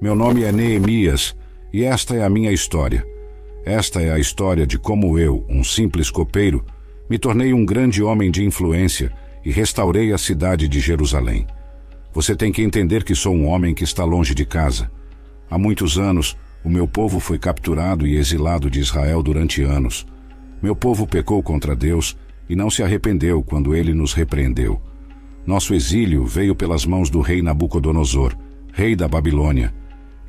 Meu nome é Neemias e esta é a minha história. Esta é a história de como eu, um simples copeiro, me tornei um grande homem de influência e restaurei a cidade de Jerusalém. Você tem que entender que sou um homem que está longe de casa. Há muitos anos, o meu povo foi capturado e exilado de Israel durante anos. Meu povo pecou contra Deus e não se arrependeu quando ele nos repreendeu. Nosso exílio veio pelas mãos do rei Nabucodonosor, rei da Babilônia.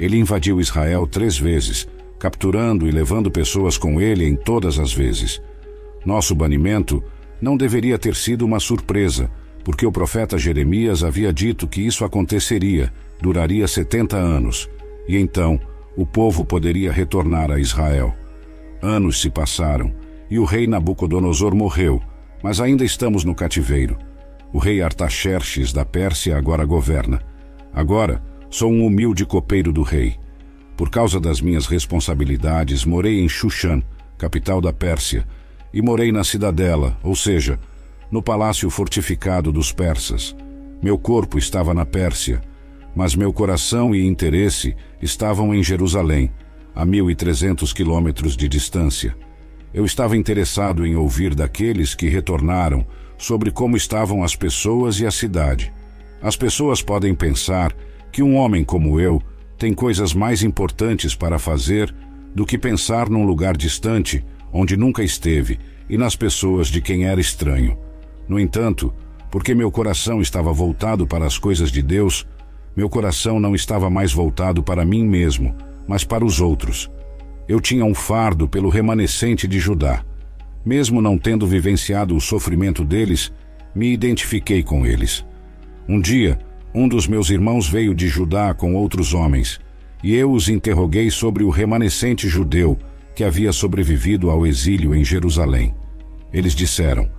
Ele invadiu Israel três vezes, capturando e levando pessoas com ele em todas as vezes. Nosso banimento não deveria ter sido uma surpresa, porque o profeta Jeremias havia dito que isso aconteceria, duraria 70 anos, e então o povo poderia retornar a Israel. Anos se passaram e o rei Nabucodonosor morreu, mas ainda estamos no cativeiro. O rei Artaxerxes da Pérsia agora governa. Agora sou um humilde copeiro do rei. Por causa das minhas responsabilidades, morei em Shushan, capital da Pérsia, e morei na cidadela, ou seja, no palácio fortificado dos persas. Meu corpo estava na Pérsia, mas meu coração e interesse estavam em Jerusalém, a 1.300 quilômetros de distância. Eu estava interessado em ouvir daqueles que retornaram sobre como estavam as pessoas e a cidade. As pessoas podem pensar que um homem como eu tem coisas mais importantes para fazer do que pensar num lugar distante onde nunca esteve e nas pessoas de quem era estranho. No entanto, porque meu coração estava voltado para as coisas de Deus, meu coração não estava mais voltado para mim mesmo, mas para os outros. Eu tinha um fardo pelo remanescente de Judá. Mesmo não tendo vivenciado o sofrimento deles, me identifiquei com eles. Um dia, um dos meus irmãos veio de Judá com outros homens, e eu os interroguei sobre o remanescente judeu que havia sobrevivido ao exílio em Jerusalém. Eles disseram: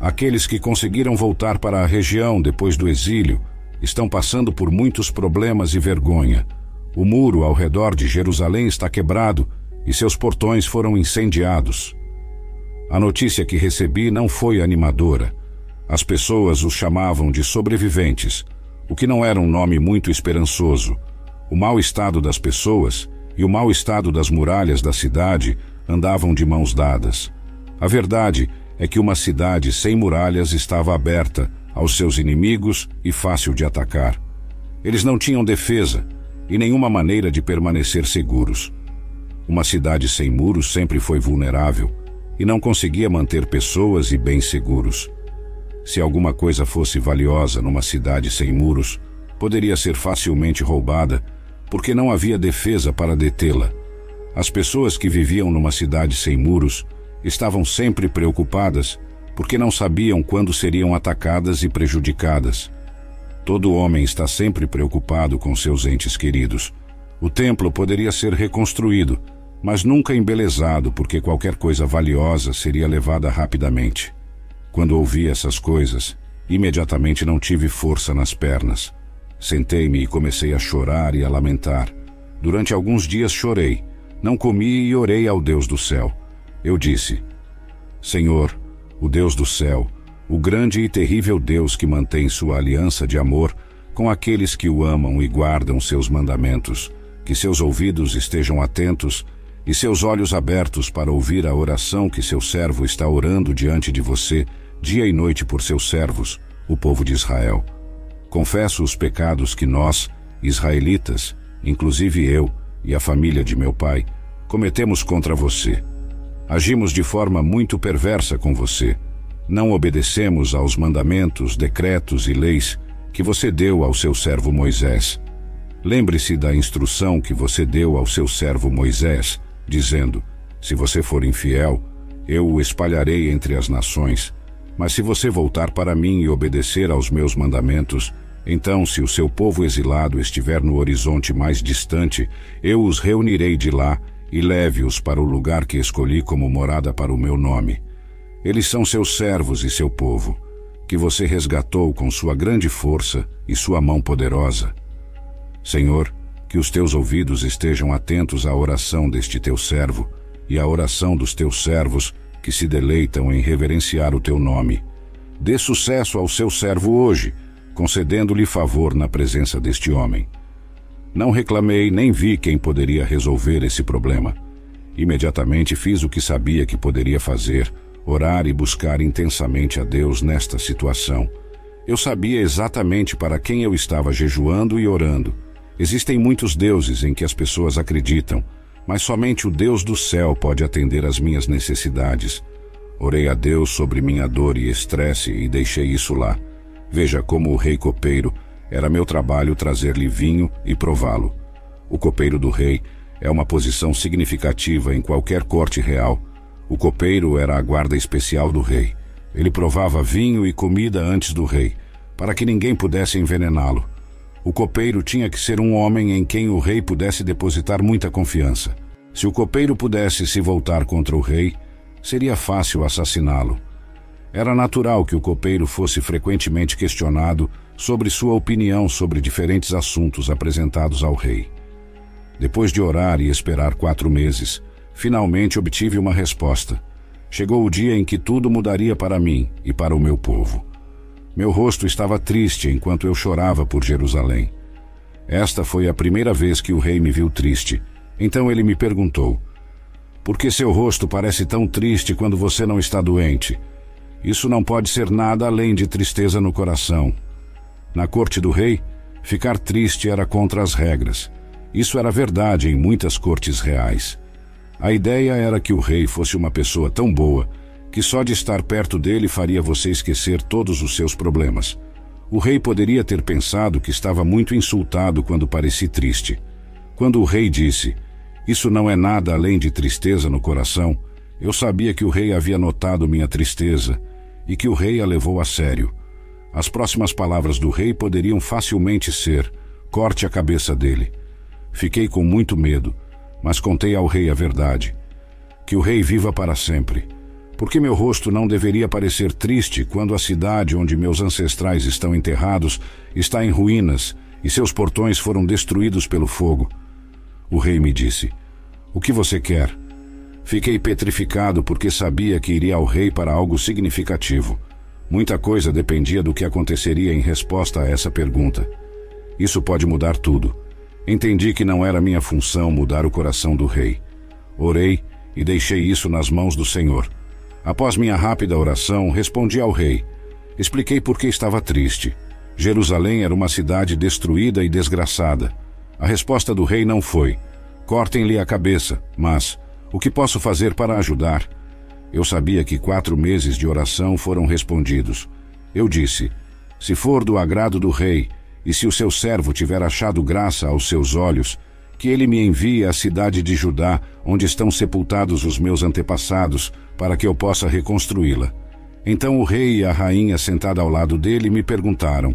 Aqueles que conseguiram voltar para a região depois do exílio estão passando por muitos problemas e vergonha. O muro ao redor de Jerusalém está quebrado e seus portões foram incendiados. A notícia que recebi não foi animadora. As pessoas os chamavam de sobreviventes, o que não era um nome muito esperançoso. O mau estado das pessoas e o mau estado das muralhas da cidade andavam de mãos dadas. A verdade é que uma cidade sem muralhas estava aberta aos seus inimigos e fácil de atacar. Eles não tinham defesa e nenhuma maneira de permanecer seguros. Uma cidade sem muros sempre foi vulnerável e não conseguia manter pessoas e bens seguros. Se alguma coisa fosse valiosa numa cidade sem muros, poderia ser facilmente roubada porque não havia defesa para detê-la. As pessoas que viviam numa cidade sem muros estavam sempre preocupadas porque não sabiam quando seriam atacadas e prejudicadas. Todo homem está sempre preocupado com seus entes queridos. O templo poderia ser reconstruído, mas nunca embelezado porque qualquer coisa valiosa seria levada rapidamente. Quando ouvi essas coisas, imediatamente não tive força nas pernas. Sentei-me e comecei a chorar e a lamentar. Durante alguns dias chorei, não comi e orei ao Deus do céu. Eu disse: Senhor, o Deus do céu, o grande e terrível Deus que mantém sua aliança de amor com aqueles que o amam e guardam seus mandamentos, que seus ouvidos estejam atentos e seus olhos abertos para ouvir a oração que seu servo está orando diante de você, dia e noite por seus servos, o povo de Israel. Confesso os pecados que nós, israelitas, inclusive eu e a família de meu pai, cometemos contra você Agimos de forma muito perversa com você. Não obedecemos aos mandamentos, decretos e leis que você deu ao seu servo Moisés. Lembre-se da instrução que você deu ao seu servo Moisés, dizendo: Se você for infiel, eu o espalharei entre as nações. Mas se você voltar para mim e obedecer aos meus mandamentos, então, se o seu povo exilado estiver no horizonte mais distante, eu os reunirei de lá e leve-os para o lugar que escolhi como morada para o meu nome. Eles são seus servos e seu povo, que você resgatou com sua grande força e sua mão poderosa. Senhor, que os teus ouvidos estejam atentos à oração deste teu servo e à oração dos teus servos que se deleitam em reverenciar o teu nome. Dê sucesso ao seu servo hoje, concedendo-lhe favor na presença deste homem. Não reclamei nem vi quem poderia resolver esse problema. Imediatamente fiz o que sabia que poderia fazer, orar e buscar intensamente a Deus nesta situação. Eu sabia exatamente para quem eu estava jejuando e orando. Existem muitos deuses em que as pessoas acreditam, mas somente o Deus do céu pode atender às minhas necessidades. Orei a Deus sobre minha dor e estresse e deixei isso lá. Veja como o rei copeiro era meu trabalho trazer-lhe vinho e prová-lo. O copeiro do rei é uma posição significativa em qualquer corte real. O copeiro era a guarda especial do rei. Ele provava vinho e comida antes do rei, para que ninguém pudesse envenená-lo. O copeiro tinha que ser um homem em quem o rei pudesse depositar muita confiança. Se o copeiro pudesse se voltar contra o rei, seria fácil assassiná-lo. Era natural que o copeiro fosse frequentemente questionado sobre sua opinião sobre diferentes assuntos apresentados ao rei. Depois de orar e esperar quatro meses, finalmente obtive uma resposta. Chegou o dia em que tudo mudaria para mim e para o meu povo. Meu rosto estava triste enquanto eu chorava por Jerusalém. Esta foi a primeira vez que o rei me viu triste. Então ele me perguntou: Por que seu rosto parece tão triste quando você não está doente? Isso não pode ser nada além de tristeza no coração. Na corte do rei, ficar triste era contra as regras. Isso era verdade em muitas cortes reais. A ideia era que o rei fosse uma pessoa tão boa que só de estar perto dele faria você esquecer todos os seus problemas. O rei poderia ter pensado que estava muito insultado quando pareci triste. Quando o rei disse: Isso não é nada além de tristeza no coração, eu sabia que o rei havia notado minha tristeza e que o rei a levou a sério. As próximas palavras do rei poderiam facilmente ser: corte a cabeça dele. Fiquei com muito medo, mas contei ao rei a verdade. Que o rei viva para sempre. Porque meu rosto não deveria parecer triste quando a cidade onde meus ancestrais estão enterrados está em ruínas e seus portões foram destruídos pelo fogo. O rei me disse: O que você quer? Fiquei petrificado porque sabia que iria ao rei para algo significativo. Muita coisa dependia do que aconteceria em resposta a essa pergunta. Isso pode mudar tudo. Entendi que não era minha função mudar o coração do rei. Orei e deixei isso nas mãos do Senhor. Após minha rápida oração, respondi ao rei. Expliquei por que estava triste. Jerusalém era uma cidade destruída e desgraçada. A resposta do rei não foi: cortem-lhe a cabeça, mas o que posso fazer para ajudar? Eu sabia que quatro meses de oração foram respondidos. Eu disse: Se for do agrado do rei, e se o seu servo tiver achado graça aos seus olhos, que ele me envie à cidade de Judá, onde estão sepultados os meus antepassados, para que eu possa reconstruí-la. Então o rei e a rainha sentada ao lado dele me perguntaram: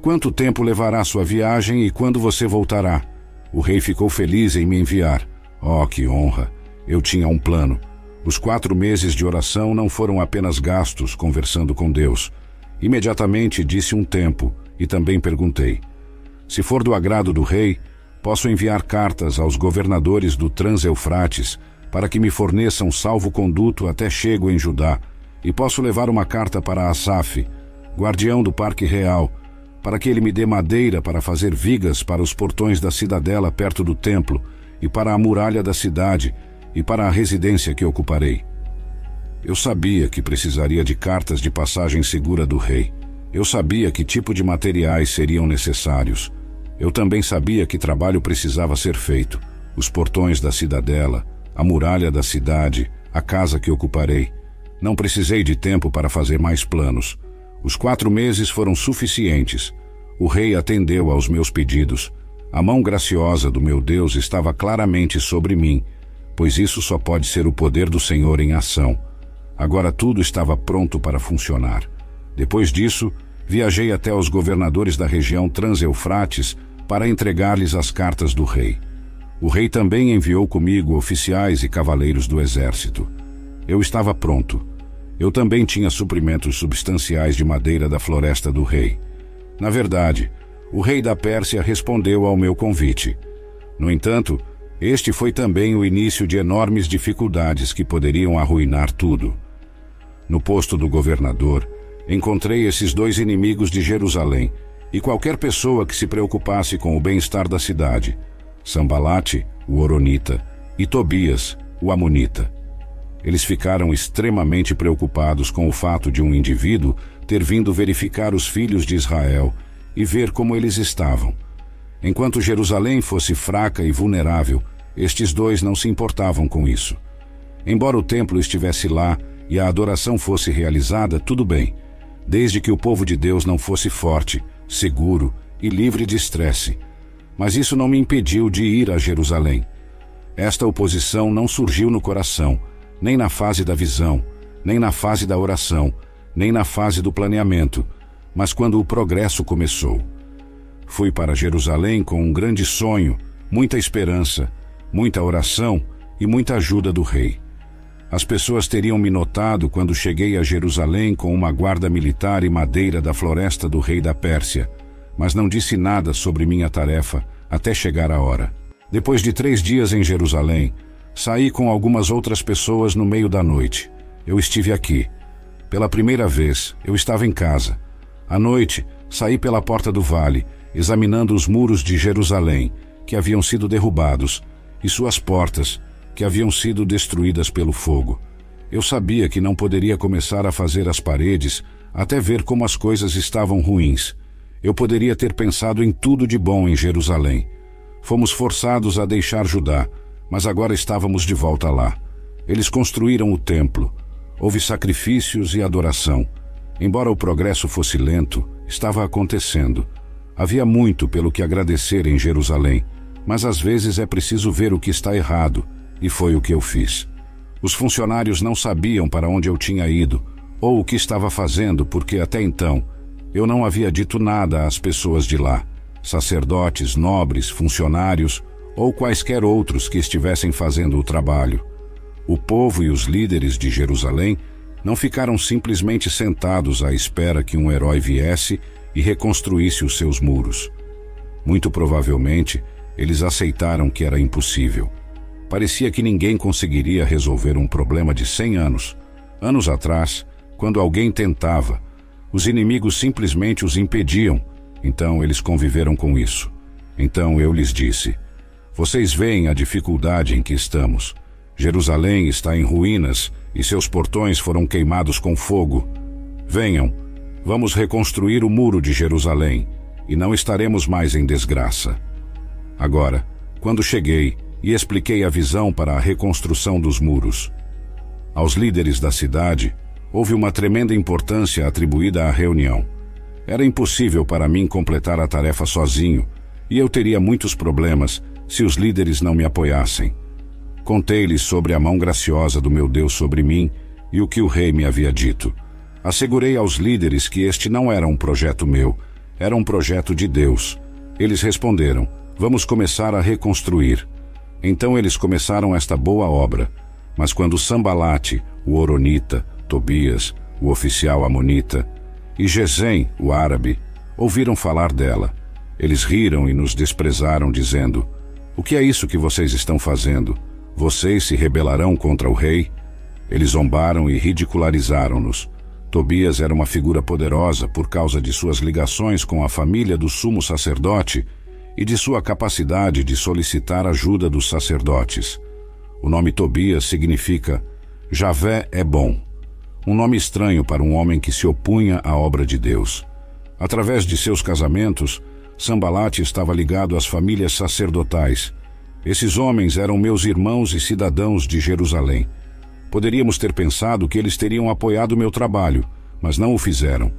Quanto tempo levará sua viagem e quando você voltará? O rei ficou feliz em me enviar. Oh, que honra! Eu tinha um plano. Os quatro meses de oração não foram apenas gastos conversando com Deus. Imediatamente disse um tempo e também perguntei: Se for do agrado do rei, posso enviar cartas aos governadores do Trans-Eufrates para que me forneçam salvo-conduto até chego em Judá, e posso levar uma carta para Asaf, guardião do Parque Real, para que ele me dê madeira para fazer vigas para os portões da cidadela perto do templo e para a muralha da cidade e para a residência que ocuparei. Eu sabia que precisaria de cartas de passagem segura do rei. Eu sabia que tipo de materiais seriam necessários. Eu também sabia que trabalho precisava ser feito. Os portões da cidadela, a muralha da cidade, a casa que ocuparei. Não precisei de tempo para fazer mais planos. Os quatro meses foram suficientes. O rei atendeu aos meus pedidos. A mão graciosa do meu Deus estava claramente sobre mim pois isso só pode ser o poder do Senhor em ação. Agora tudo estava pronto para funcionar. Depois disso, viajei até os governadores da região Transeufrates para entregar-lhes as cartas do rei. O rei também enviou comigo oficiais e cavaleiros do exército. Eu estava pronto. Eu também tinha suprimentos substanciais de madeira da floresta do rei. Na verdade, o rei da Pérsia respondeu ao meu convite. No entanto, este foi também o início de enormes dificuldades que poderiam arruinar tudo. No posto do governador, encontrei esses dois inimigos de Jerusalém, e qualquer pessoa que se preocupasse com o bem-estar da cidade, Sambalate, o Oronita, e Tobias, o Amonita. Eles ficaram extremamente preocupados com o fato de um indivíduo ter vindo verificar os filhos de Israel e ver como eles estavam. Enquanto Jerusalém fosse fraca e vulnerável, estes dois não se importavam com isso. Embora o templo estivesse lá e a adoração fosse realizada, tudo bem, desde que o povo de Deus não fosse forte, seguro e livre de estresse. Mas isso não me impediu de ir a Jerusalém. Esta oposição não surgiu no coração, nem na fase da visão, nem na fase da oração, nem na fase do planeamento, mas quando o progresso começou. Fui para Jerusalém com um grande sonho, muita esperança, muita oração e muita ajuda do rei. As pessoas teriam me notado quando cheguei a Jerusalém com uma guarda militar e madeira da floresta do rei da Pérsia, mas não disse nada sobre minha tarefa até chegar a hora. Depois de três dias em Jerusalém, saí com algumas outras pessoas no meio da noite. Eu estive aqui. Pela primeira vez, eu estava em casa. À noite, saí pela porta do vale, examinando os muros de Jerusalém, que haviam sido derrubados, e suas portas, que haviam sido destruídas pelo fogo. Eu sabia que não poderia começar a fazer as paredes até ver como as coisas estavam ruins. Eu poderia ter pensado em tudo de bom em Jerusalém. Fomos forçados a deixar Judá, mas agora estávamos de volta lá. Eles construíram o templo. Houve sacrifícios e adoração. Embora o progresso fosse lento, estava acontecendo. Havia muito pelo que agradecer em Jerusalém, mas às vezes é preciso ver o que está errado, e foi o que eu fiz. Os funcionários não sabiam para onde eu tinha ido ou o que estava fazendo, porque até então eu não havia dito nada às pessoas de lá, sacerdotes, nobres, funcionários ou quaisquer outros que estivessem fazendo o trabalho. O povo e os líderes de Jerusalém não ficaram simplesmente sentados à espera que um herói viesse e reconstruísse os seus muros. Muito provavelmente, eles aceitaram que era impossível. Parecia que ninguém conseguiria resolver um problema de cem anos. Anos atrás, quando alguém tentava, os inimigos simplesmente os impediam, então eles conviveram com isso. Então eu lhes disse: Vocês veem a dificuldade em que estamos. Jerusalém está em ruínas e seus portões foram queimados com fogo. Venham, vamos reconstruir o muro de Jerusalém e não estaremos mais em desgraça. Agora, quando cheguei e expliquei a visão para a reconstrução dos muros, aos líderes da cidade, houve uma tremenda importância atribuída à reunião. Era impossível para mim completar a tarefa sozinho e eu teria muitos problemas se os líderes não me apoiassem. Contei-lhes sobre a mão graciosa do meu Deus sobre mim e o que o rei me havia dito. Assegurei aos líderes que este não era um projeto meu, era um projeto de Deus. Eles responderam: Vamos começar a reconstruir. Então eles começaram esta boa obra. Mas quando Sambalate, o Oronita, Tobias, o oficial Amonita, e Gesem, o árabe, ouviram falar dela, eles riram e nos desprezaram, dizendo: O que é isso que vocês estão fazendo? Vocês se rebelarão contra o rei? Eles zombaram e ridicularizaram-nos. Tobias era uma figura poderosa por causa de suas ligações com a família do sumo sacerdote e de sua capacidade de solicitar ajuda dos sacerdotes. O nome Tobias significa Javé é bom, um nome estranho para um homem que se opunha à obra de Deus. Através de seus casamentos, Sambalate estava ligado às famílias sacerdotais esses homens eram meus irmãos e cidadãos de Jerusalém. Poderíamos ter pensado que eles teriam apoiado meu trabalho, mas não o fizeram.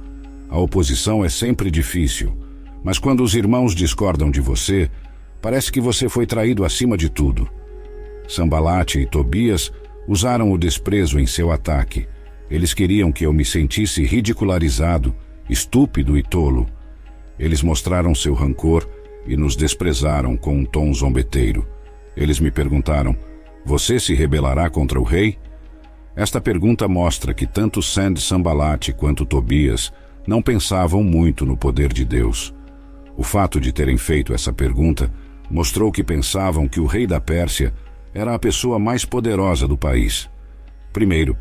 A oposição é sempre difícil, mas quando os irmãos discordam de você, parece que você foi traído acima de tudo. Sambalate e Tobias usaram o desprezo em seu ataque. Eles queriam que eu me sentisse ridicularizado, estúpido e tolo. Eles mostraram seu rancor e nos desprezaram com um tom zombeteiro. Eles me perguntaram: Você se rebelará contra o rei? Esta pergunta mostra que tanto Sand Sambalate quanto Tobias não pensavam muito no poder de Deus. O fato de terem feito essa pergunta mostrou que pensavam que o rei da Pérsia era a pessoa mais poderosa do país. Primeiro,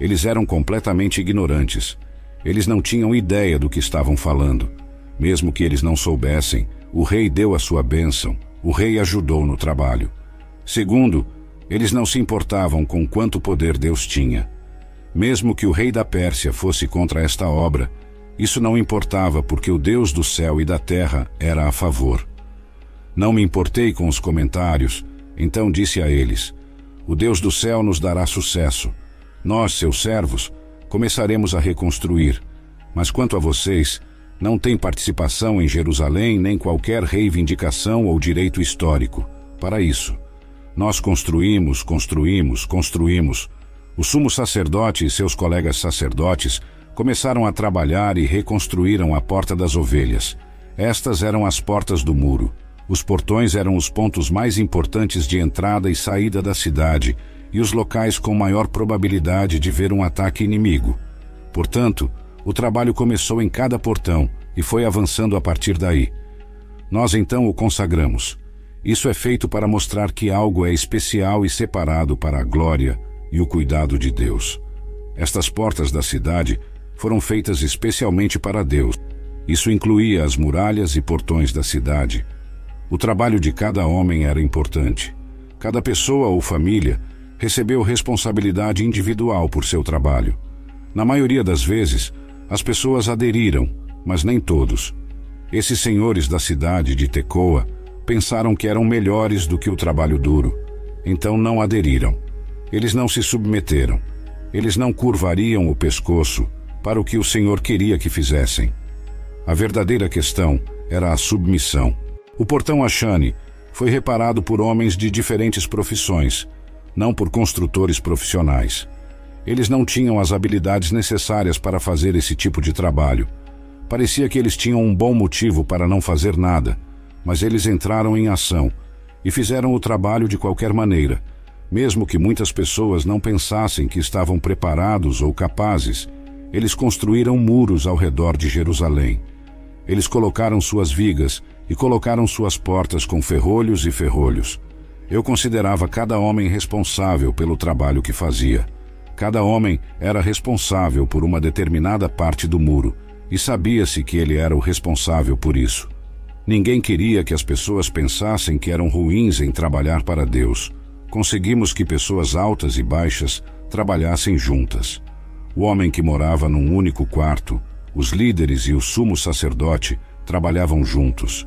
eles eram completamente ignorantes. Eles não tinham ideia do que estavam falando. Mesmo que eles não soubessem, o rei deu a sua bênção, o rei ajudou no trabalho. Segundo, eles não se importavam com quanto poder Deus tinha. Mesmo que o rei da Pérsia fosse contra esta obra, isso não importava porque o Deus do céu e da terra era a favor. Não me importei com os comentários, então disse a eles: O Deus do céu nos dará sucesso. Nós, seus servos, começaremos a reconstruir. Mas quanto a vocês, não tem participação em Jerusalém nem qualquer reivindicação ou direito histórico. Para isso, nós construímos, construímos, construímos. O sumo sacerdote e seus colegas sacerdotes começaram a trabalhar e reconstruíram a Porta das Ovelhas. Estas eram as portas do muro. Os portões eram os pontos mais importantes de entrada e saída da cidade e os locais com maior probabilidade de ver um ataque inimigo. Portanto, o trabalho começou em cada portão e foi avançando a partir daí. Nós então o consagramos. Isso é feito para mostrar que algo é especial e separado para a glória e o cuidado de Deus. Estas portas da cidade foram feitas especialmente para Deus. Isso incluía as muralhas e portões da cidade. O trabalho de cada homem era importante. Cada pessoa ou família recebeu responsabilidade individual por seu trabalho. Na maioria das vezes, as pessoas aderiram, mas nem todos. Esses senhores da cidade de Tecoa pensaram que eram melhores do que o trabalho duro, então não aderiram. Eles não se submeteram. Eles não curvariam o pescoço para o que o Senhor queria que fizessem. A verdadeira questão era a submissão. O portão Ashani foi reparado por homens de diferentes profissões, não por construtores profissionais. Eles não tinham as habilidades necessárias para fazer esse tipo de trabalho. Parecia que eles tinham um bom motivo para não fazer nada, mas eles entraram em ação e fizeram o trabalho de qualquer maneira, mesmo que muitas pessoas não pensassem que estavam preparados ou capazes. Eles construíram muros ao redor de Jerusalém. Eles colocaram suas vigas e colocaram suas portas com ferrolhos e ferrolhos. Eu considerava cada homem responsável pelo trabalho que fazia. Cada homem era responsável por uma determinada parte do muro e sabia-se que ele era o responsável por isso. Ninguém queria que as pessoas pensassem que eram ruins em trabalhar para Deus. Conseguimos que pessoas altas e baixas trabalhassem juntas. O homem que morava num único quarto, os líderes e o sumo sacerdote trabalhavam juntos.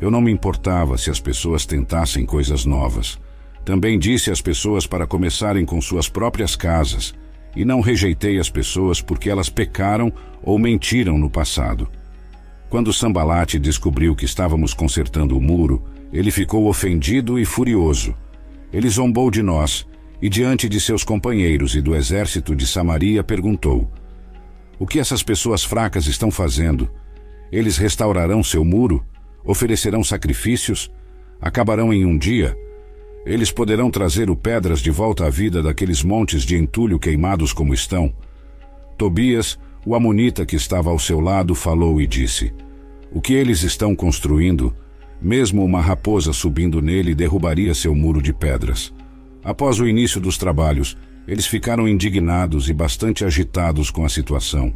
Eu não me importava se as pessoas tentassem coisas novas. Também disse às pessoas para começarem com suas próprias casas, e não rejeitei as pessoas porque elas pecaram ou mentiram no passado. Quando Sambalate descobriu que estávamos consertando o muro, ele ficou ofendido e furioso. Ele zombou de nós e, diante de seus companheiros e do exército de Samaria, perguntou: O que essas pessoas fracas estão fazendo? Eles restaurarão seu muro? Oferecerão sacrifícios? Acabarão em um dia? Eles poderão trazer o pedras de volta à vida daqueles montes de entulho queimados como estão? Tobias o amonita que estava ao seu lado falou e disse: O que eles estão construindo, mesmo uma raposa subindo nele derrubaria seu muro de pedras. Após o início dos trabalhos, eles ficaram indignados e bastante agitados com a situação.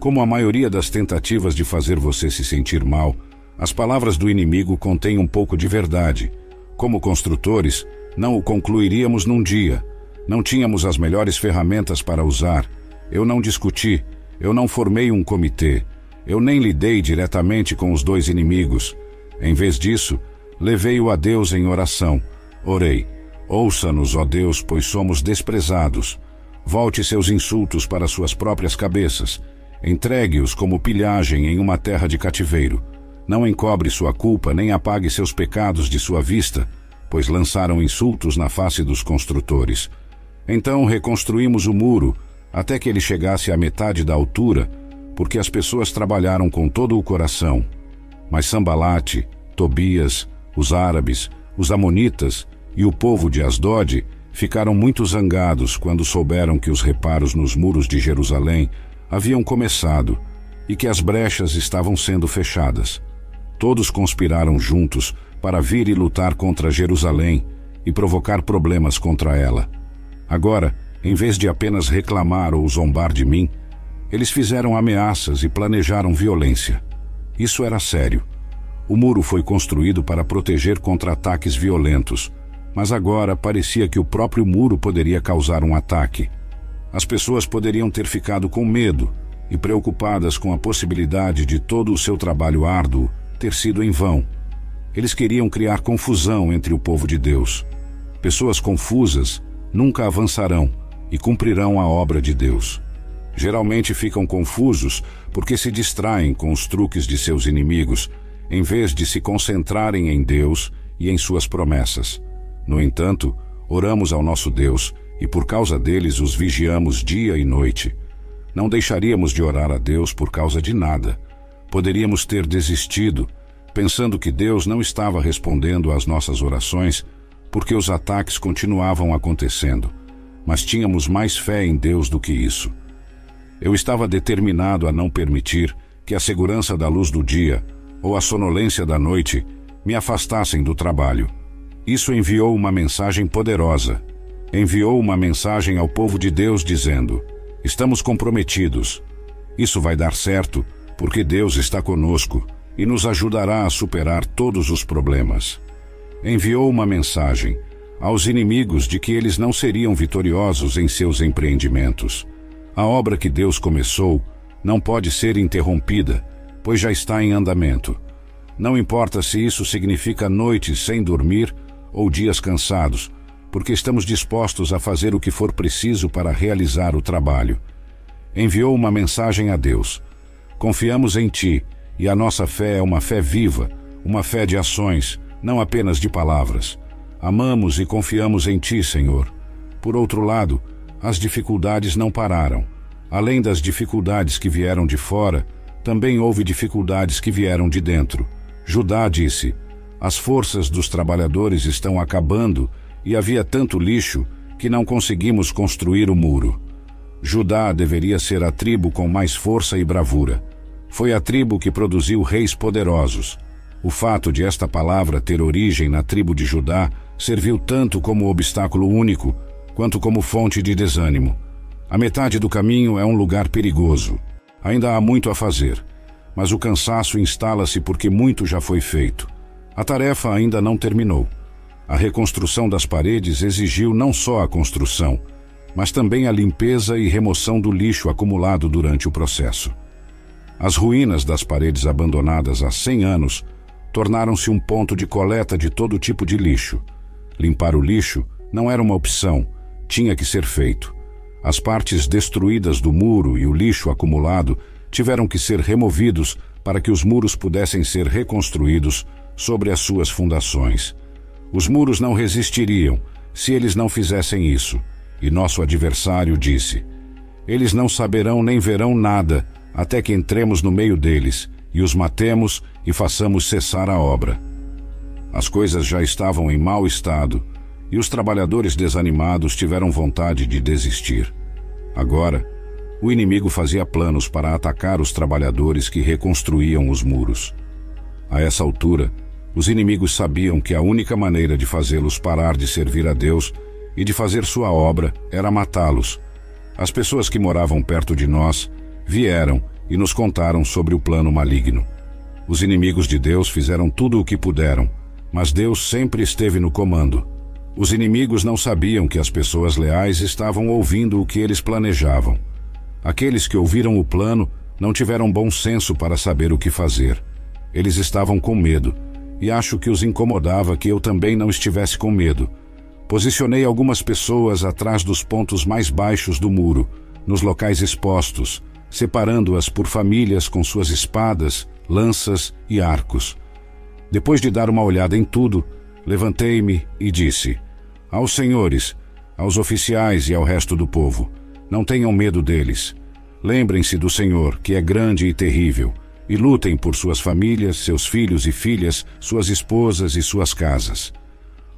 Como a maioria das tentativas de fazer você se sentir mal, as palavras do inimigo contêm um pouco de verdade. Como construtores, não o concluiríamos num dia. Não tínhamos as melhores ferramentas para usar. Eu não discuti, eu não formei um comitê. Eu nem lidei diretamente com os dois inimigos. Em vez disso, levei-o a Deus em oração. Orei: Ouça-nos, ó Deus, pois somos desprezados. Volte seus insultos para suas próprias cabeças. Entregue-os como pilhagem em uma terra de cativeiro. Não encobre sua culpa, nem apague seus pecados de sua vista, pois lançaram insultos na face dos construtores. Então reconstruímos o muro até que ele chegasse à metade da altura, porque as pessoas trabalharam com todo o coração. Mas Sambalate, Tobias, os árabes, os amonitas e o povo de Asdod ficaram muito zangados quando souberam que os reparos nos muros de Jerusalém haviam começado e que as brechas estavam sendo fechadas. Todos conspiraram juntos para vir e lutar contra Jerusalém e provocar problemas contra ela. Agora, em vez de apenas reclamar ou zombar de mim, eles fizeram ameaças e planejaram violência. Isso era sério. O muro foi construído para proteger contra ataques violentos, mas agora parecia que o próprio muro poderia causar um ataque. As pessoas poderiam ter ficado com medo e preocupadas com a possibilidade de todo o seu trabalho árduo ter sido em vão. Eles queriam criar confusão entre o povo de Deus. Pessoas confusas nunca avançarão e cumprirão a obra de Deus. Geralmente ficam confusos porque se distraem com os truques de seus inimigos, em vez de se concentrarem em Deus e em suas promessas. No entanto, oramos ao nosso Deus e por causa deles os vigiamos dia e noite. Não deixaríamos de orar a Deus por causa de nada. Poderíamos ter desistido, pensando que Deus não estava respondendo às nossas orações, porque os ataques continuavam acontecendo. Mas tínhamos mais fé em Deus do que isso. Eu estava determinado a não permitir que a segurança da luz do dia ou a sonolência da noite me afastassem do trabalho. Isso enviou uma mensagem poderosa. Enviou uma mensagem ao povo de Deus dizendo: Estamos comprometidos. Isso vai dar certo porque Deus está conosco e nos ajudará a superar todos os problemas. Enviou uma mensagem aos inimigos de que eles não seriam vitoriosos em seus empreendimentos. A obra que Deus começou não pode ser interrompida, pois já está em andamento. Não importa se isso significa noites sem dormir ou dias cansados, porque estamos dispostos a fazer o que for preciso para realizar o trabalho. Enviou uma mensagem a Deus Confiamos em Ti e a nossa fé é uma fé viva, uma fé de ações, não apenas de palavras. Amamos e confiamos em Ti, Senhor. Por outro lado, as dificuldades não pararam. Além das dificuldades que vieram de fora, também houve dificuldades que vieram de dentro. Judá disse: As forças dos trabalhadores estão acabando e havia tanto lixo que não conseguimos construir o muro. Judá deveria ser a tribo com mais força e bravura. Foi a tribo que produziu reis poderosos. O fato de esta palavra ter origem na tribo de Judá serviu tanto como obstáculo único, quanto como fonte de desânimo. A metade do caminho é um lugar perigoso. Ainda há muito a fazer, mas o cansaço instala-se porque muito já foi feito. A tarefa ainda não terminou. A reconstrução das paredes exigiu não só a construção, mas também a limpeza e remoção do lixo acumulado durante o processo. As ruínas das paredes abandonadas há 100 anos tornaram-se um ponto de coleta de todo tipo de lixo. Limpar o lixo não era uma opção, tinha que ser feito. As partes destruídas do muro e o lixo acumulado tiveram que ser removidos para que os muros pudessem ser reconstruídos sobre as suas fundações. Os muros não resistiriam se eles não fizessem isso. E nosso adversário disse: Eles não saberão nem verão nada até que entremos no meio deles e os matemos e façamos cessar a obra. As coisas já estavam em mau estado e os trabalhadores desanimados tiveram vontade de desistir. Agora, o inimigo fazia planos para atacar os trabalhadores que reconstruíam os muros. A essa altura, os inimigos sabiam que a única maneira de fazê-los parar de servir a Deus e de fazer sua obra era matá-los. As pessoas que moravam perto de nós vieram e nos contaram sobre o plano maligno. Os inimigos de Deus fizeram tudo o que puderam, mas Deus sempre esteve no comando. Os inimigos não sabiam que as pessoas leais estavam ouvindo o que eles planejavam. Aqueles que ouviram o plano não tiveram bom senso para saber o que fazer. Eles estavam com medo, e acho que os incomodava que eu também não estivesse com medo Posicionei algumas pessoas atrás dos pontos mais baixos do muro, nos locais expostos, separando-as por famílias com suas espadas, lanças e arcos. Depois de dar uma olhada em tudo, levantei-me e disse: Aos senhores, aos oficiais e ao resto do povo, não tenham medo deles. Lembrem-se do Senhor, que é grande e terrível, e lutem por suas famílias, seus filhos e filhas, suas esposas e suas casas.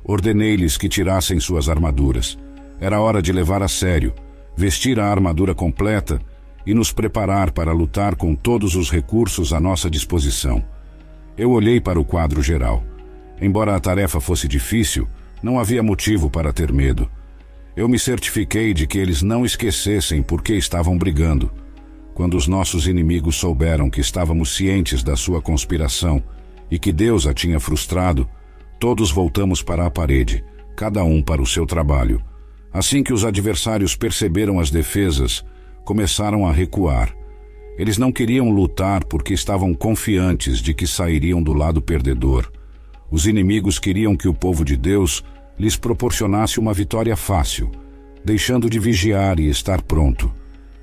Ordenei-lhes que tirassem suas armaduras. Era hora de levar a sério, vestir a armadura completa e nos preparar para lutar com todos os recursos à nossa disposição. Eu olhei para o quadro geral. Embora a tarefa fosse difícil, não havia motivo para ter medo. Eu me certifiquei de que eles não esquecessem por que estavam brigando. quando os nossos inimigos souberam que estávamos cientes da sua conspiração e que Deus a tinha frustrado, todos voltamos para a parede, cada um para o seu trabalho. Assim que os adversários perceberam as defesas, começaram a recuar. Eles não queriam lutar porque estavam confiantes de que sairiam do lado perdedor. Os inimigos queriam que o povo de Deus lhes proporcionasse uma vitória fácil, deixando de vigiar e estar pronto.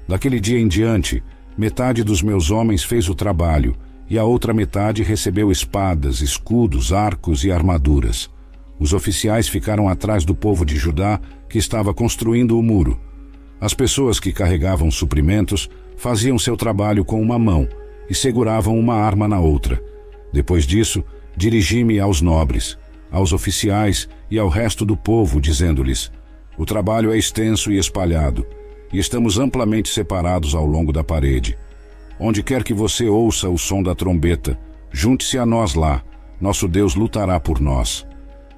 Daquele dia em diante, metade dos meus homens fez o trabalho e a outra metade recebeu espadas, escudos, arcos e armaduras. Os oficiais ficaram atrás do povo de Judá que estava construindo o muro. As pessoas que carregavam suprimentos faziam seu trabalho com uma mão e seguravam uma arma na outra. Depois disso, dirigi-me aos nobres, aos oficiais e ao resto do povo, dizendo-lhes: O trabalho é extenso e espalhado e estamos amplamente separados ao longo da parede. Onde quer que você ouça o som da trombeta, junte-se a nós lá, nosso Deus lutará por nós.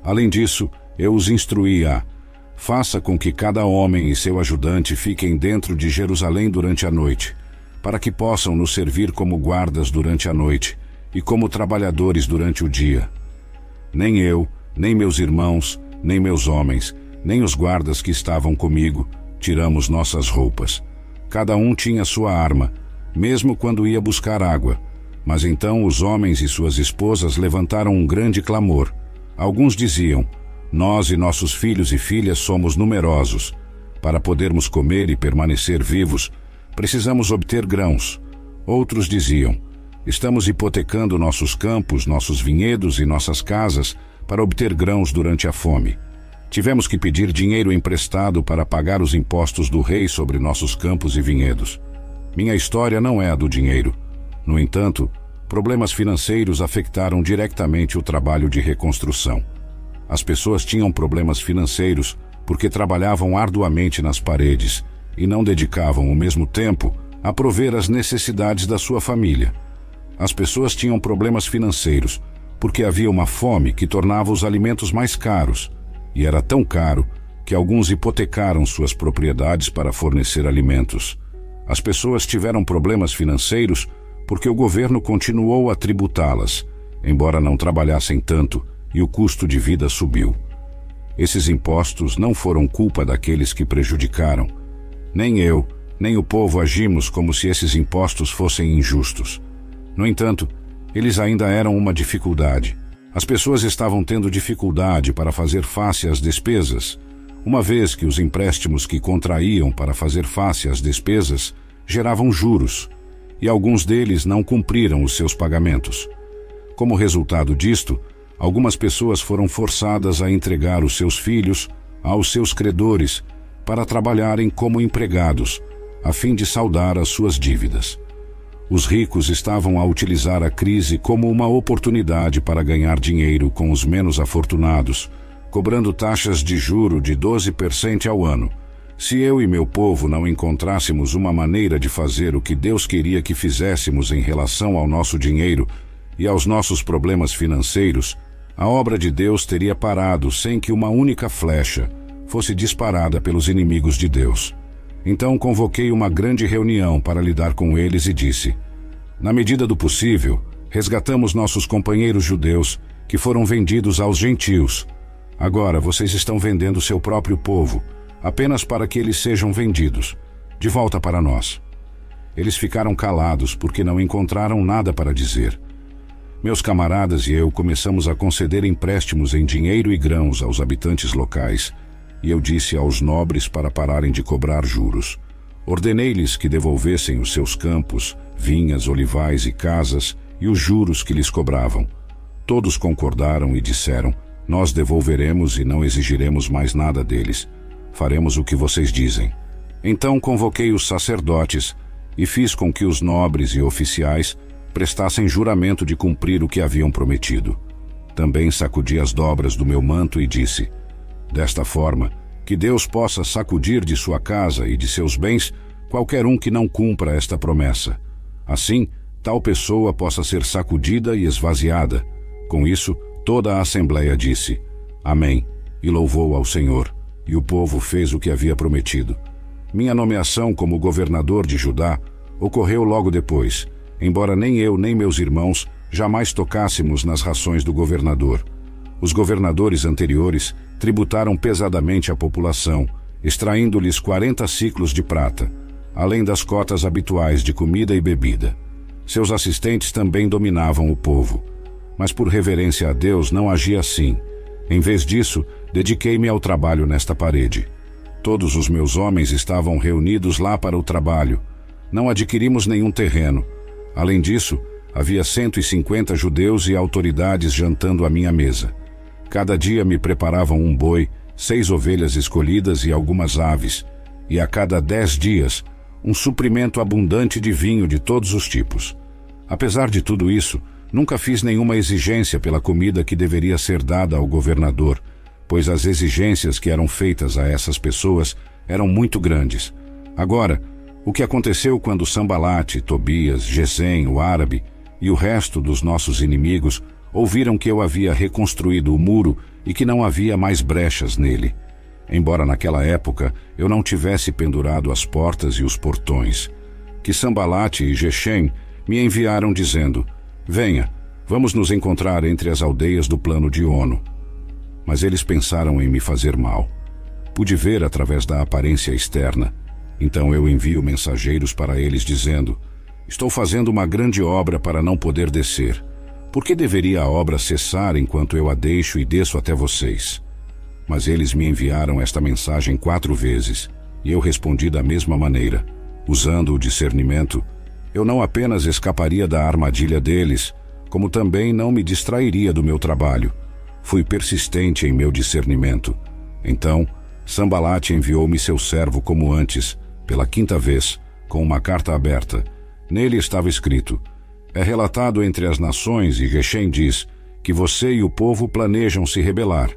Além disso, eu os instruí a faça com que cada homem e seu ajudante fiquem dentro de Jerusalém durante a noite, para que possam nos servir como guardas durante a noite e como trabalhadores durante o dia. Nem eu, nem meus irmãos, nem meus homens, nem os guardas que estavam comigo, tiramos nossas roupas. Cada um tinha sua arma, mesmo quando ia buscar água. Mas então os homens e suas esposas levantaram um grande clamor. Alguns diziam: Nós e nossos filhos e filhas somos numerosos. Para podermos comer e permanecer vivos, precisamos obter grãos. Outros diziam: Estamos hipotecando nossos campos, nossos vinhedos e nossas casas para obter grãos durante a fome. Tivemos que pedir dinheiro emprestado para pagar os impostos do rei sobre nossos campos e vinhedos. Minha história não é a do dinheiro. No entanto, problemas financeiros afetaram diretamente o trabalho de reconstrução. As pessoas tinham problemas financeiros porque trabalhavam arduamente nas paredes e não dedicavam o mesmo tempo a prover as necessidades da sua família. As pessoas tinham problemas financeiros porque havia uma fome que tornava os alimentos mais caros e era tão caro que alguns hipotecaram suas propriedades para fornecer alimentos. As pessoas tiveram problemas financeiros porque o governo continuou a tributá-las, embora não trabalhassem tanto e o custo de vida subiu. Esses impostos não foram culpa daqueles que prejudicaram. Nem eu, nem o povo agimos como se esses impostos fossem injustos. No entanto, eles ainda eram uma dificuldade. As pessoas estavam tendo dificuldade para fazer face às despesas, uma vez que os empréstimos que contraíam para fazer face às despesas geravam juros, e alguns deles não cumpriram os seus pagamentos. Como resultado disto, algumas pessoas foram forçadas a entregar os seus filhos aos seus credores para trabalharem como empregados, a fim de saldar as suas dívidas. Os ricos estavam a utilizar a crise como uma oportunidade para ganhar dinheiro com os menos afortunados, cobrando taxas de juro de 12% ao ano. Se eu e meu povo não encontrássemos uma maneira de fazer o que Deus queria que fizéssemos em relação ao nosso dinheiro e aos nossos problemas financeiros, a obra de Deus teria parado sem que uma única flecha fosse disparada pelos inimigos de Deus. Então convoquei uma grande reunião para lidar com eles e disse: Na medida do possível, resgatamos nossos companheiros judeus que foram vendidos aos gentios. Agora vocês estão vendendo seu próprio povo, apenas para que eles sejam vendidos, de volta para nós. Eles ficaram calados porque não encontraram nada para dizer. Meus camaradas e eu começamos a conceder empréstimos em dinheiro e grãos aos habitantes locais e eu disse aos nobres para pararem de cobrar juros. Ordenei-lhes que devolvessem os seus campos, vinhas, olivais e casas e os juros que lhes cobravam. Todos concordaram e disseram: Nós devolveremos e não exigiremos mais nada deles. Faremos o que vocês dizem. Então convoquei os sacerdotes e fiz com que os nobres e oficiais prestassem juramento de cumprir o que haviam prometido. Também sacudi as dobras do meu manto e disse: Desta forma, que Deus possa sacudir de sua casa e de seus bens qualquer um que não cumpra esta promessa. Assim, tal pessoa possa ser sacudida e esvaziada. Com isso, toda a Assembleia disse: Amém, e louvou ao Senhor, e o povo fez o que havia prometido. Minha nomeação como governador de Judá ocorreu logo depois, embora nem eu nem meus irmãos jamais tocássemos nas rações do governador. Os governadores anteriores tributaram pesadamente a população, extraindo-lhes 40 ciclos de prata, além das cotas habituais de comida e bebida. Seus assistentes também dominavam o povo. Mas por reverência a Deus não agi assim. Em vez disso, dediquei-me ao trabalho nesta parede. Todos os meus homens estavam reunidos lá para o trabalho. Não adquirimos nenhum terreno. Além disso, havia 150 judeus e autoridades jantando à minha mesa. Cada dia me preparavam um boi, seis ovelhas escolhidas e algumas aves, e a cada dez dias, um suprimento abundante de vinho de todos os tipos. Apesar de tudo isso, nunca fiz nenhuma exigência pela comida que deveria ser dada ao governador, pois as exigências que eram feitas a essas pessoas eram muito grandes. Agora, o que aconteceu quando Sambalate, Tobias, Gesem, o árabe e o resto dos nossos inimigos ouviram que eu havia reconstruído o muro e que não havia mais brechas nele. Embora naquela época eu não tivesse pendurado as portas e os portões, que Sambalate e Geshem me enviaram dizendo: Venha, vamos nos encontrar entre as aldeias do plano de Ono mas eles pensaram em me fazer mal. Pude ver através da aparência externa. Então eu envio mensageiros para eles dizendo: Estou fazendo uma grande obra para não poder descer. Por que deveria a obra cessar enquanto eu a deixo e desço até vocês? Mas eles me enviaram esta mensagem quatro vezes, e eu respondi da mesma maneira. Usando o discernimento, eu não apenas escaparia da armadilha deles, como também não me distrairia do meu trabalho. Fui persistente em meu discernimento. Então, Sambalate enviou-me seu servo como antes, pela quinta vez, com uma carta aberta. Nele estava escrito: É relatado entre as nações, e Geshem diz, que você e o povo planejam se rebelar.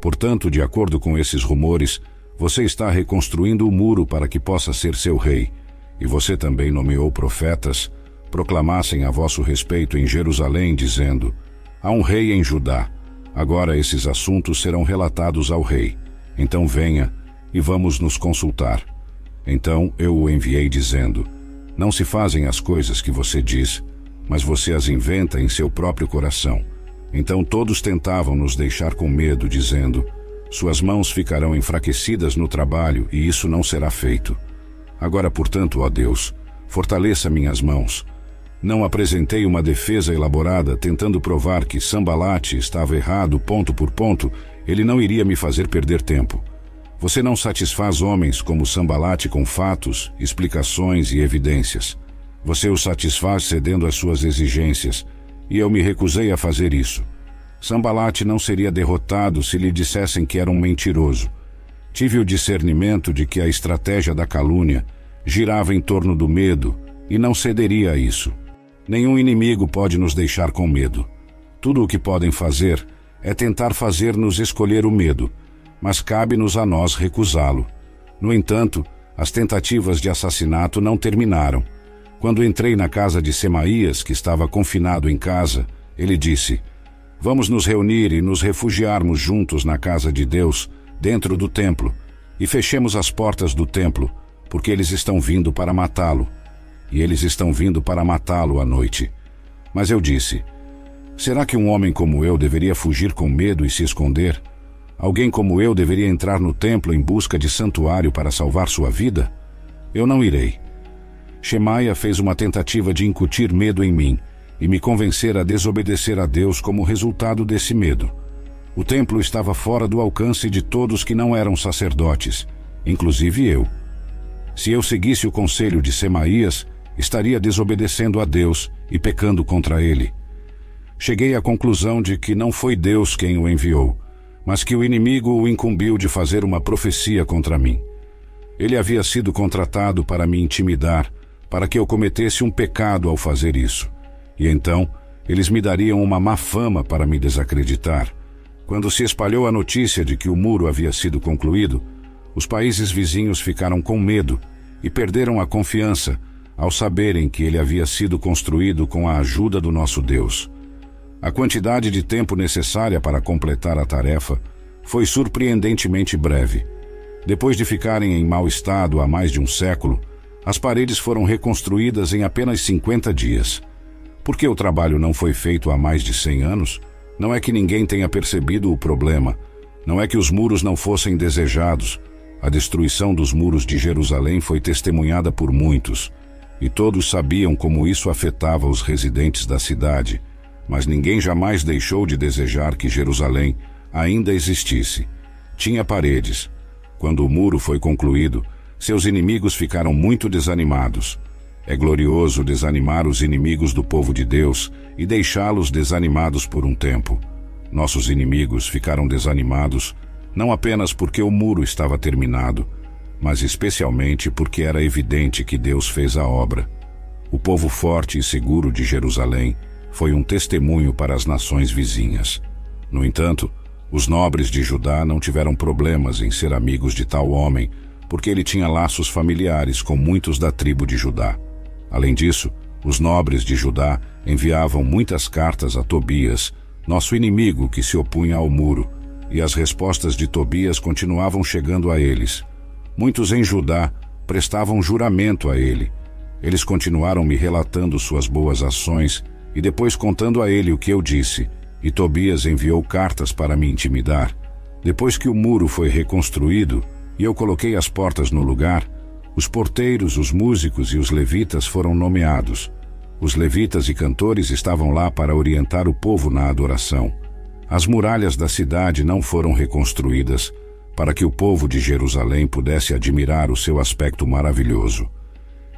Portanto, de acordo com esses rumores, você está reconstruindo o muro para que possa ser seu rei. E você também nomeou profetas, proclamassem a vosso respeito em Jerusalém, dizendo: Há um rei em Judá. Agora esses assuntos serão relatados ao rei. Então venha e vamos nos consultar. Então eu o enviei dizendo: Não se fazem as coisas que você diz, mas você as inventa em seu próprio coração. Então todos tentavam nos deixar com medo, dizendo: Suas mãos ficarão enfraquecidas no trabalho e isso não será feito. Agora, portanto, ó Deus, fortaleça minhas mãos não apresentei uma defesa elaborada tentando provar que Sambalate estava errado ponto por ponto, ele não iria me fazer perder tempo. Você não satisfaz homens como Sambalate com fatos, explicações e evidências. Você os satisfaz cedendo às suas exigências, e eu me recusei a fazer isso. Sambalate não seria derrotado se lhe dissessem que era um mentiroso. Tive o discernimento de que a estratégia da calúnia girava em torno do medo e não cederia a isso. Nenhum inimigo pode nos deixar com medo. Tudo o que podem fazer é tentar fazer-nos escolher o medo, mas cabe-nos a nós recusá-lo. No entanto, as tentativas de assassinato não terminaram. Quando entrei na casa de Semaías, que estava confinado em casa, ele disse: Vamos nos reunir e nos refugiarmos juntos na casa de Deus, dentro do templo, e fechemos as portas do templo, porque eles estão vindo para matá-lo e eles estão vindo para matá-lo à noite. Mas eu disse: Será que um homem como eu deveria fugir com medo e se esconder? Alguém como eu deveria entrar no templo em busca de santuário para salvar sua vida? Eu não irei. Shemaia fez uma tentativa de incutir medo em mim e me convencer a desobedecer a Deus como resultado desse medo. O templo estava fora do alcance de todos que não eram sacerdotes, inclusive eu. Se eu seguisse o conselho de Semaías, estaria desobedecendo a Deus e pecando contra ele. Cheguei à conclusão de que não foi Deus quem o enviou, mas que o inimigo o incumbiu de fazer uma profecia contra mim. Ele havia sido contratado para me intimidar, para que eu cometesse um pecado ao fazer isso. E então, eles me dariam uma má fama para me desacreditar. Quando se espalhou a notícia de que o muro havia sido concluído, os países vizinhos ficaram com medo e perderam a confiança ao saberem que ele havia sido construído com a ajuda do nosso Deus. A quantidade de tempo necessária para completar a tarefa foi surpreendentemente breve. Depois de ficarem em mau estado há mais de um século, As paredes foram reconstruídas em apenas 50 dias. Por que o trabalho não foi feito há mais de 100 anos? Não é que ninguém tenha percebido o problema, não é que os muros não fossem desejados. A destruição dos muros de Jerusalém foi testemunhada por muitos, e todos sabiam como isso afetava os residentes da cidade, mas ninguém jamais deixou de desejar que Jerusalém ainda existisse. Tinha paredes. Quando o muro foi concluído, seus inimigos ficaram muito desanimados. É glorioso desanimar os inimigos do povo de Deus e deixá-los desanimados por um tempo. Nossos inimigos ficaram desanimados não apenas porque o muro estava terminado, mas especialmente porque era evidente que Deus fez a obra. O povo forte e seguro de Jerusalém foi um testemunho para as nações vizinhas. No entanto, os nobres de Judá não tiveram problemas em ser amigos de tal homem, porque ele tinha laços familiares com muitos da tribo de Judá. Além disso, os nobres de Judá enviavam muitas cartas a Tobias, nosso inimigo que se opunha ao muro, e as respostas de Tobias continuavam chegando a eles. Muitos em Judá prestavam juramento a ele. Eles continuaram me relatando suas boas ações e depois contando a ele o que eu disse, e Tobias enviou cartas para me intimidar. Depois que o muro foi reconstruído, e eu coloquei as portas no lugar, os porteiros, os músicos e os levitas foram nomeados. Os levitas e cantores estavam lá para orientar o povo na adoração. As muralhas da cidade não foram reconstruídas para que o povo de Jerusalém pudesse admirar o seu aspecto maravilhoso.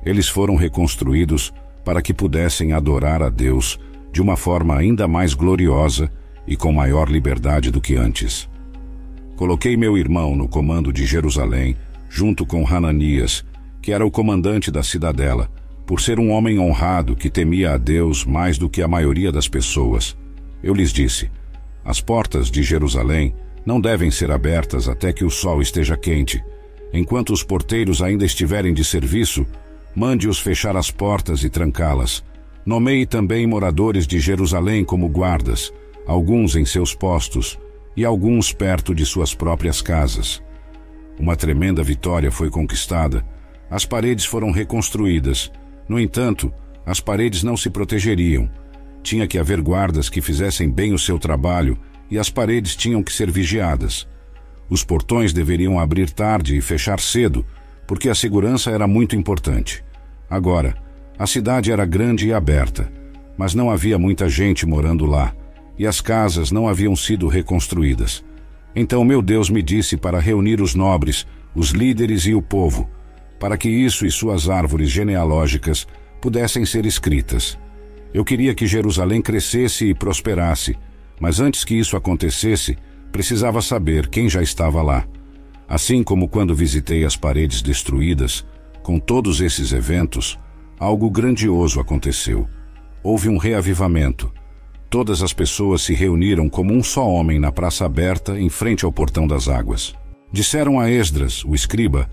Eles foram reconstruídos para que pudessem adorar a Deus de uma forma ainda mais gloriosa e com maior liberdade do que antes. Coloquei meu irmão no comando de Jerusalém, junto com Hananias, que era o comandante da cidadela, por ser um homem honrado que temia a Deus mais do que a maioria das pessoas. Eu lhes disse: As portas de Jerusalém não devem ser abertas até que o sol esteja quente. Enquanto os porteiros ainda estiverem de serviço, mande-os fechar as portas e trancá-las. Nomeie também moradores de Jerusalém como guardas, alguns em seus postos, e alguns perto de suas próprias casas. Uma tremenda vitória foi conquistada. As paredes foram reconstruídas. No entanto, as paredes não se protegeriam. Tinha que haver guardas que fizessem bem o seu trabalho e as paredes tinham que ser vigiadas. Os portões deveriam abrir tarde e fechar cedo, porque a segurança era muito importante. Agora, a cidade era grande e aberta, mas não havia muita gente morando lá e as casas não haviam sido reconstruídas. Então meu Deus me disse para reunir os nobres, os líderes e o povo, para que isso e suas árvores genealógicas pudessem ser escritas. Eu queria que Jerusalém crescesse e prosperasse, mas antes que isso acontecesse, precisava saber quem já estava lá. Assim como quando visitei as paredes destruídas, com todos esses eventos, algo grandioso aconteceu. Houve um reavivamento Todas as pessoas se reuniram como um só homem na praça aberta em frente ao portão das águas. Disseram a Esdras, o escriba,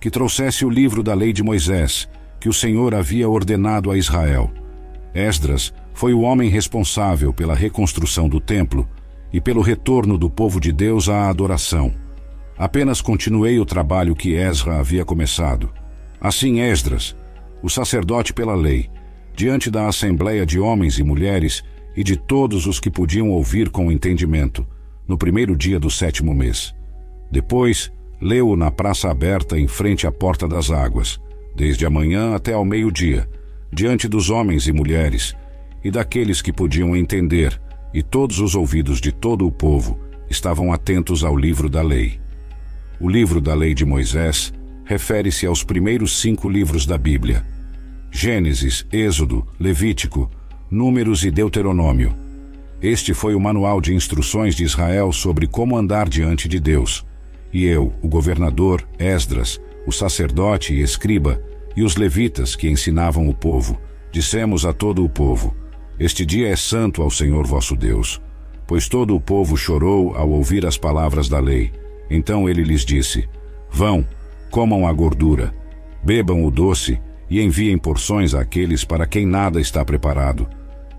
que trouxesse o livro da lei de Moisés, que o Senhor havia ordenado a Israel. Esdras foi o homem responsável pela reconstrução do templo e pelo retorno do povo de Deus à adoração. Apenas continuei o trabalho que Esra havia começado. Assim Esdras, o sacerdote pela lei, diante da assembleia de homens e mulheres, e de todos os que podiam ouvir com entendimento, no primeiro dia do sétimo mês. Depois, leu-o na praça aberta em frente à porta das águas, desde a manhã até ao meio-dia, diante dos homens e mulheres, e daqueles que podiam entender, e todos os ouvidos de todo o povo estavam atentos ao livro da lei. O livro da lei de Moisés refere-se aos primeiros cinco livros da Bíblia: Gênesis, Êxodo, Levítico, Números e Deuteronômio. Este foi o manual de instruções de Israel sobre como andar diante de Deus. E eu, o governador, Esdras, o sacerdote e escriba, e os levitas que ensinavam o povo, dissemos a todo o povo: Este dia é santo ao Senhor vosso Deus. Pois todo o povo chorou ao ouvir as palavras da lei. Então ele lhes disse: Vão, comam a gordura, bebam o doce e enviem porções àqueles para quem nada está preparado,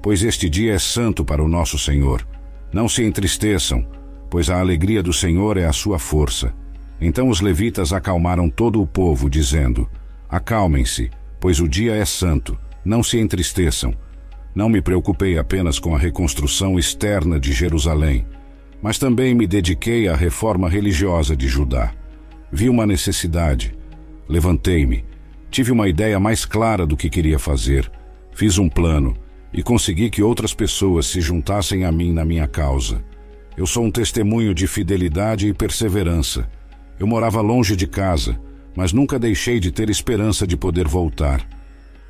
pois este dia é santo para o nosso Senhor. Não se entristeçam, pois a alegria do Senhor é a sua força. Então os levitas acalmaram todo o povo, dizendo: Acalmem-se, pois o dia é santo. Não se entristeçam. Não me preocupei apenas com a reconstrução externa de Jerusalém, mas também me dediquei à reforma religiosa de Judá. Vi uma necessidade. Levantei-me. Tive uma ideia mais clara do que queria fazer. Fiz um plano e consegui que outras pessoas se juntassem a mim na minha causa. Eu sou um testemunho de fidelidade e perseverança. Eu morava longe de casa, mas nunca deixei de ter esperança de poder voltar.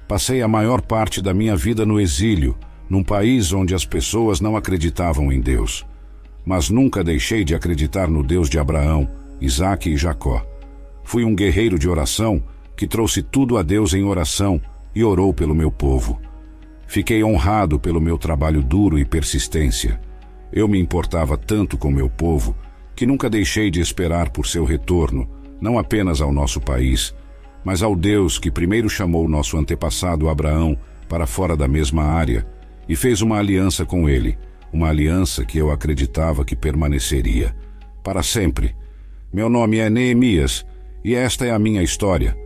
Passei a maior parte da minha vida no exílio, num país onde as pessoas não acreditavam em Deus. Mas nunca deixei de acreditar no Deus de Abraão, Isaque e Jacó. Fui um guerreiro de oração que trouxe tudo a Deus em oração e orou pelo meu povo. Fiquei honrado pelo meu trabalho duro e persistência. Eu me importava tanto com meu povo que nunca deixei de esperar por seu retorno, não apenas ao nosso país, mas ao Deus que primeiro chamou nosso antepassado Abraão para fora da mesma área e fez uma aliança com ele, uma aliança que eu acreditava que permaneceria para sempre. Meu nome é Neemias e esta é a minha história.